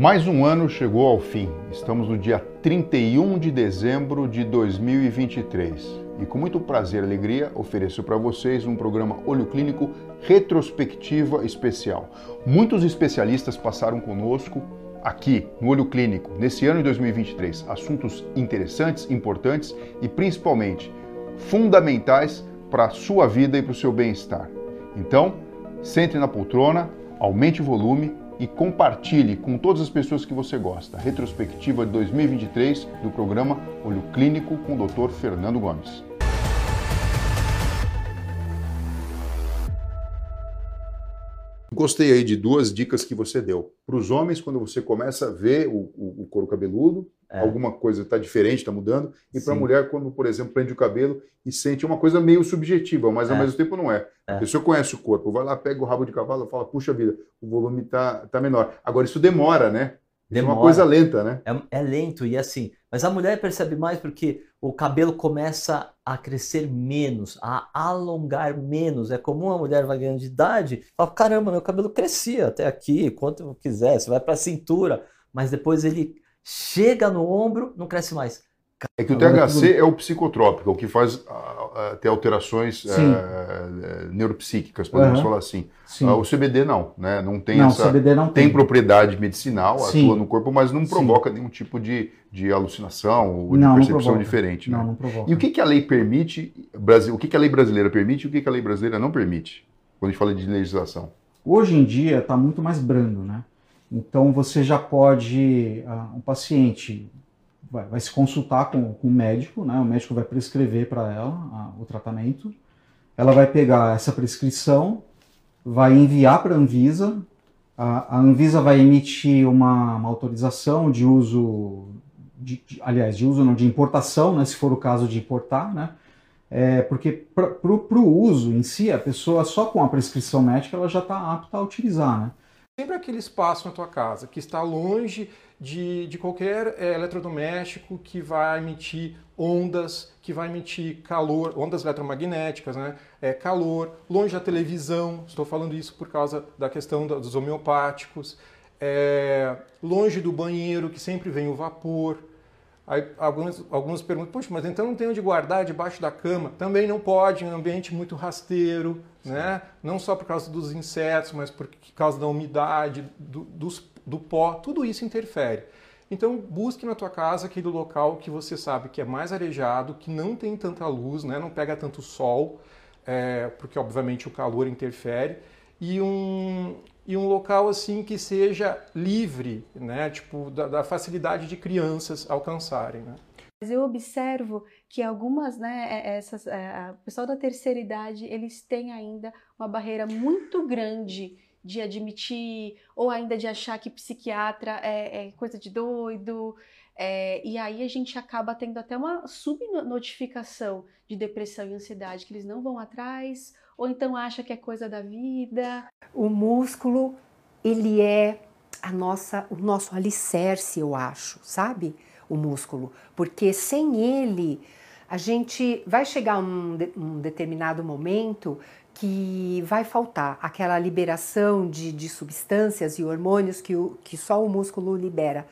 Mais um ano chegou ao fim. Estamos no dia 31 de dezembro de 2023 e com muito prazer e alegria ofereço para vocês um programa Olho Clínico retrospectiva especial. Muitos especialistas passaram conosco aqui no Olho Clínico nesse ano de 2023, assuntos interessantes, importantes e principalmente fundamentais para a sua vida e para o seu bem-estar. Então, sente na poltrona, aumente o volume e compartilhe com todas as pessoas que você gosta. Retrospectiva de 2023 do programa Olho Clínico com o Dr. Fernando Gomes. Gostei aí de duas dicas que você deu. Para os homens, quando você começa a ver o, o, o couro cabeludo, é. alguma coisa está diferente, está mudando. E para a mulher, quando, por exemplo, prende o cabelo e sente uma coisa meio subjetiva, mas ao é. mesmo tempo não é. é. A pessoa conhece o corpo, vai lá, pega o rabo de cavalo e fala, puxa vida, o volume está tá menor. Agora, isso demora, né? Demora. É uma coisa lenta, né? É, é, lento e assim. Mas a mulher percebe mais porque o cabelo começa a crescer menos, a alongar menos. É comum a mulher vai ganhando de idade, fala: caramba, meu cabelo crescia até aqui, quanto eu quiser, você vai para a cintura, mas depois ele chega no ombro, não cresce mais. É que o THC é o psicotrópico, o que faz uh, uh, ter alterações uh, neuropsíquicas, podemos uhum. falar assim. o CBD não, né? Não tem não, essa. CBD não tem. tem propriedade medicinal, Sim. atua no corpo, mas não provoca Sim. nenhum tipo de, de alucinação ou de não, percepção não diferente. Né? Não, não provoca. E o que, que a lei permite, o que, que a lei brasileira permite e o que, que a lei brasileira não permite, quando a gente fala de legislação? Hoje em dia está muito mais brando, né? Então você já pode, uh, um paciente vai, vai se consultar com, com, o médico, né? O médico vai prescrever para ela uh, o tratamento. Ela vai pegar essa prescrição, vai enviar para a Anvisa. A, Anvisa vai emitir uma, uma autorização de uso, de, de, aliás, de uso não, de importação, né? Se for o caso de importar, né? É, porque para o uso em si, a pessoa só com a prescrição médica ela já está apta a utilizar, né? Sempre aquele espaço na tua casa que está longe de, de qualquer é, eletrodoméstico que vai emitir ondas, que vai emitir calor, ondas eletromagnéticas, né? É, calor, longe da televisão, estou falando isso por causa da questão dos homeopáticos, é, longe do banheiro, que sempre vem o vapor, Aí alguns, alguns perguntam, poxa, mas então não tem onde guardar debaixo da cama? Também não pode, em um ambiente muito rasteiro, né? não só por causa dos insetos, mas por causa da umidade, do, dos, do pó, tudo isso interfere. Então busque na tua casa aquele local que você sabe que é mais arejado, que não tem tanta luz, né? não pega tanto sol, é, porque obviamente o calor interfere, e um, e um local assim que seja livre, né, tipo da, da facilidade de crianças alcançarem, né? Mas eu observo que algumas, né, é, essas, é, o pessoal da terceira idade, eles têm ainda uma barreira muito grande de admitir ou ainda de achar que psiquiatra é, é coisa de doido. É, e aí a gente acaba tendo até uma subnotificação de depressão e ansiedade, que eles não vão atrás ou então acha que é coisa da vida. O músculo, ele é a nossa, o nosso alicerce, eu acho, sabe? O músculo, porque sem ele a gente vai chegar um, um determinado momento que vai faltar aquela liberação de, de substâncias e hormônios que, o, que só o músculo libera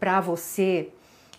para você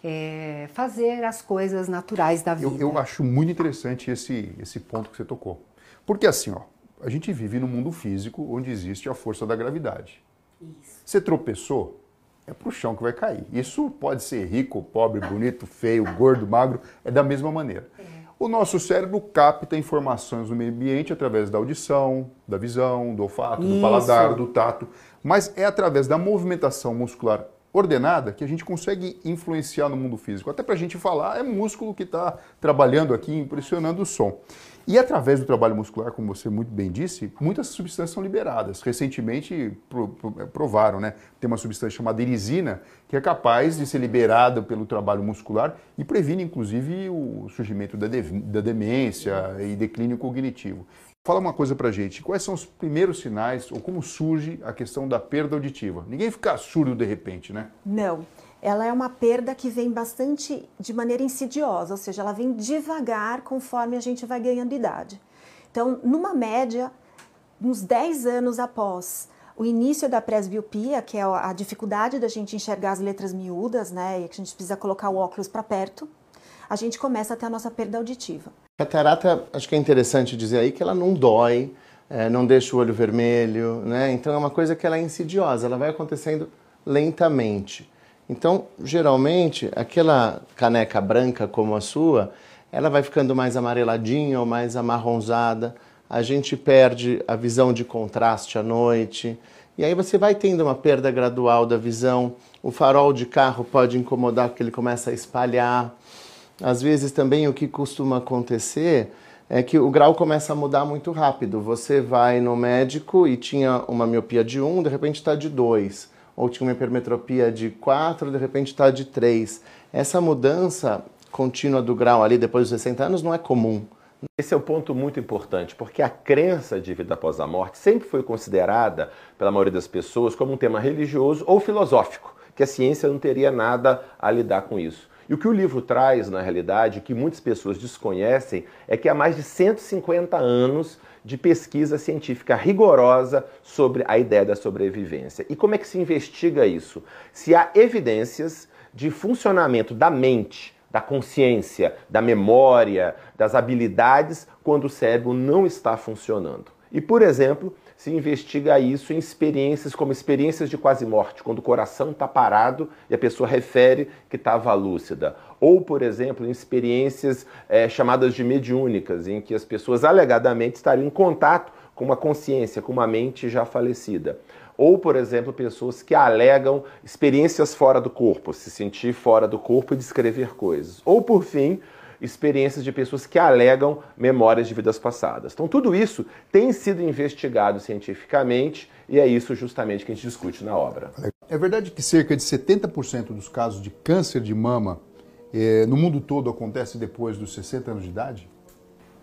é, fazer as coisas naturais da vida. Eu, eu, acho muito interessante esse, esse ponto que você tocou. Porque assim, ó, a gente vive num mundo físico onde existe a força da gravidade. Isso. Você tropeçou, é pro chão que vai cair. Isso pode ser rico, pobre, bonito, feio, gordo, magro, é da mesma maneira. É. O nosso cérebro capta informações do meio ambiente através da audição, da visão, do olfato, Isso. do paladar, do tato, mas é através da movimentação muscular ordenada que a gente consegue influenciar no mundo físico. Até para a gente falar, é músculo que está trabalhando aqui, impressionando o som. E através do trabalho muscular, como você muito bem disse, muitas substâncias são liberadas. Recentemente provaram, né? Tem uma substância chamada irisina, que é capaz de ser liberada pelo trabalho muscular e previne, inclusive, o surgimento da, da demência e declínio cognitivo. Fala uma coisa pra gente, quais são os primeiros sinais ou como surge a questão da perda auditiva? Ninguém fica surdo de repente, né? Não ela é uma perda que vem bastante de maneira insidiosa, ou seja, ela vem devagar conforme a gente vai ganhando idade. Então, numa média, uns 10 anos após o início da presbiopia, que é a dificuldade da gente enxergar as letras miúdas, né, e que a gente precisa colocar o óculos para perto, a gente começa a ter a nossa perda auditiva. Catarata, acho que é interessante dizer aí que ela não dói, é, não deixa o olho vermelho, né? Então é uma coisa que ela é insidiosa, ela vai acontecendo lentamente. Então, geralmente, aquela caneca branca como a sua, ela vai ficando mais amareladinha ou mais amarronzada a gente perde a visão de contraste à noite, e aí você vai tendo uma perda gradual da visão. O farol de carro pode incomodar porque ele começa a espalhar. Às vezes também o que costuma acontecer é que o grau começa a mudar muito rápido. Você vai no médico e tinha uma miopia de 1, de repente está de 2. Ou tinha uma hipermetropia de 4, de repente está de 3. Essa mudança contínua do grau ali depois dos 60 anos não é comum. Esse é um ponto muito importante, porque a crença de vida após a morte sempre foi considerada, pela maioria das pessoas, como um tema religioso ou filosófico, que a ciência não teria nada a lidar com isso. E o que o livro traz, na realidade, que muitas pessoas desconhecem, é que há mais de 150 anos de pesquisa científica rigorosa sobre a ideia da sobrevivência. E como é que se investiga isso? Se há evidências de funcionamento da mente da consciência, da memória, das habilidades quando o cérebro não está funcionando. E, por exemplo, se investiga isso em experiências como experiências de quase morte, quando o coração está parado e a pessoa refere que estava lúcida. Ou, por exemplo, em experiências é, chamadas de mediúnicas, em que as pessoas alegadamente estariam em contato com uma consciência, com uma mente já falecida. Ou, por exemplo, pessoas que alegam experiências fora do corpo, se sentir fora do corpo e descrever coisas. Ou, por fim, experiências de pessoas que alegam memórias de vidas passadas. Então, tudo isso tem sido investigado cientificamente e é isso justamente que a gente discute na obra. É verdade que cerca de 70% dos casos de câncer de mama eh, no mundo todo acontece depois dos 60 anos de idade?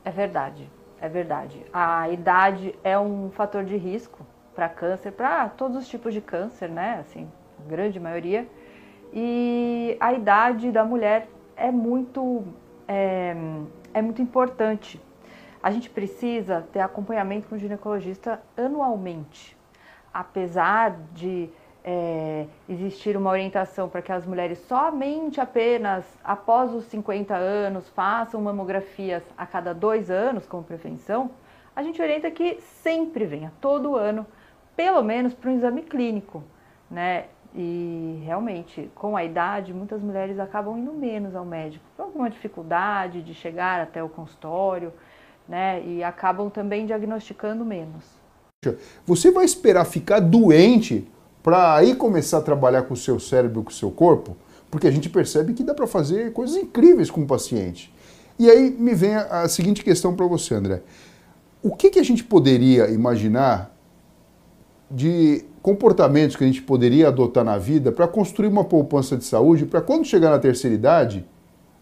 É verdade, é verdade. A idade é um fator de risco para câncer, para todos os tipos de câncer, né? Assim, grande maioria. E a idade da mulher é muito, é, é muito importante. A gente precisa ter acompanhamento com o ginecologista anualmente. Apesar de é, existir uma orientação para que as mulheres somente apenas após os 50 anos façam mamografias a cada dois anos como prevenção, a gente orienta que sempre venha, todo ano, pelo menos para um exame clínico, né? E realmente, com a idade, muitas mulheres acabam indo menos ao médico, por alguma dificuldade de chegar até o consultório, né? E acabam também diagnosticando menos. Você vai esperar ficar doente para aí começar a trabalhar com o seu cérebro, com o seu corpo? Porque a gente percebe que dá para fazer coisas incríveis com o paciente. E aí me vem a, seguinte questão para você, André. O que, que a gente poderia imaginar de comportamentos que a gente poderia adotar na vida para construir uma poupança de saúde, para quando chegar na terceira idade,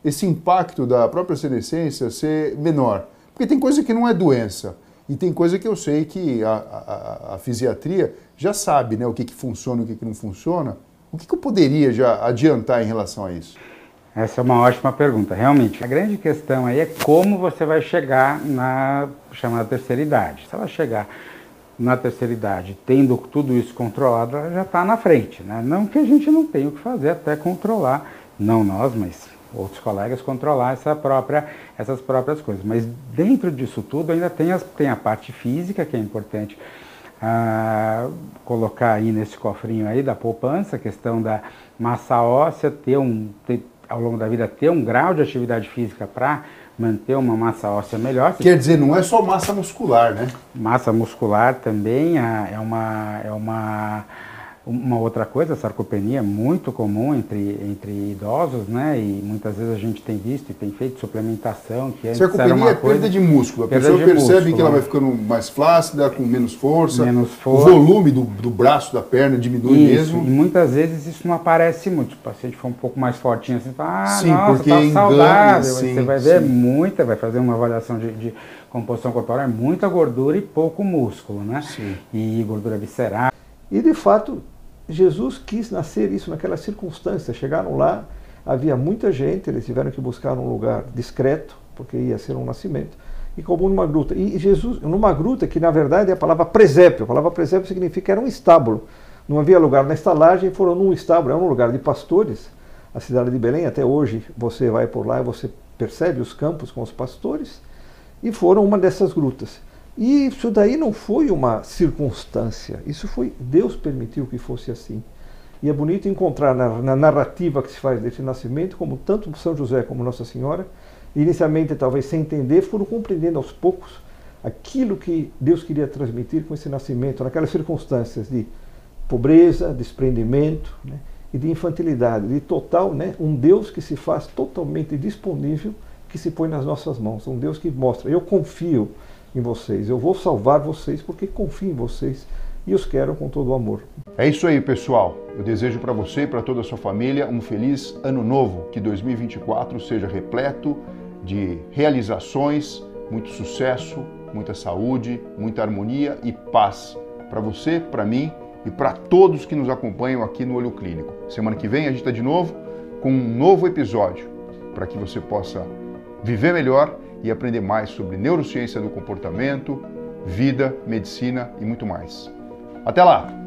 esse impacto da própria senescência ser menor. Porque tem coisa que não é doença. E tem coisa que eu sei que a, a, a fisiatria já sabe né, o que, que funciona e o que, que não funciona. O que, que eu poderia já adiantar em relação a isso? Essa é uma ótima pergunta. Realmente, a grande questão aí é como você vai chegar na chamada terceira idade. Se ela chegar na terceira idade, tendo tudo isso controlado, ela já está na frente. Né? Não que a gente não tenha o que fazer até controlar, não nós, mas outros colegas, controlar essa própria, essas próprias coisas. Mas dentro disso tudo ainda tem, as, tem a parte física, que é importante ah, colocar aí nesse cofrinho aí da poupança, a questão da massa óssea, ter um, ter, ao longo da vida ter um grau de atividade física para manter uma massa óssea melhor. Quer dizer, não é só massa muscular, né? Massa muscular também é uma, é uma uma outra coisa, a sarcopenia é muito comum entre, entre idosos, né? E muitas vezes a gente tem visto e tem feito suplementação que antes sarcopenia era uma é coisa... perda de músculo. A pessoa percebe músculo, que ela né? vai ficando mais flácida, com menos força. Menos força. O volume do, do braço, da perna diminui Isso, mesmo. e muitas vezes isso não aparece muito. Se o paciente for um pouco mais fortinho assim, fala, ah, Sim, nossa, porque tá engana, saudável. sim, você vai ver sim. muita, vai fazer uma avaliação de, de composição corporal, é muita gordura e pouco músculo, né? Sim. E gordura visceral. E de fato, Jesus quis nascer isso naquela circunstância. Chegaram lá, havia muita gente, eles tiveram que buscar um lugar discreto, porque ia ser um nascimento. e acabou numa gruta. E Jesus, numa gruta que na verdade é a palavra presépio. A palavra presépio significa era um estábulo. Não havia lugar na estalagem, foram num estábulo, era um lugar de pastores. A cidade de Belém, até hoje, você vai por lá e você percebe os campos com os pastores, e foram uma dessas grutas. E isso daí não foi uma circunstância, isso foi Deus permitiu que fosse assim. E é bonito encontrar na, na narrativa que se faz desse nascimento, como tanto São José como Nossa Senhora, inicialmente talvez sem entender, foram compreendendo aos poucos aquilo que Deus queria transmitir com esse nascimento, naquelas circunstâncias de pobreza, desprendimento né, e de infantilidade, de total, né, um Deus que se faz totalmente disponível, que se põe nas nossas mãos, um Deus que mostra, eu confio em vocês, eu vou salvar vocês porque confio em vocês e os quero com todo o amor. É isso aí, pessoal. Eu desejo para você e para toda a sua família um feliz ano novo, que 2024 seja repleto de realizações, muito sucesso, muita saúde, muita harmonia e paz para você, para mim e para todos que nos acompanham aqui no Olho Clínico. Semana que vem a gente está de novo com um novo episódio para que você possa viver melhor e aprender mais sobre neurociência do comportamento, vida, medicina e muito mais. Até lá!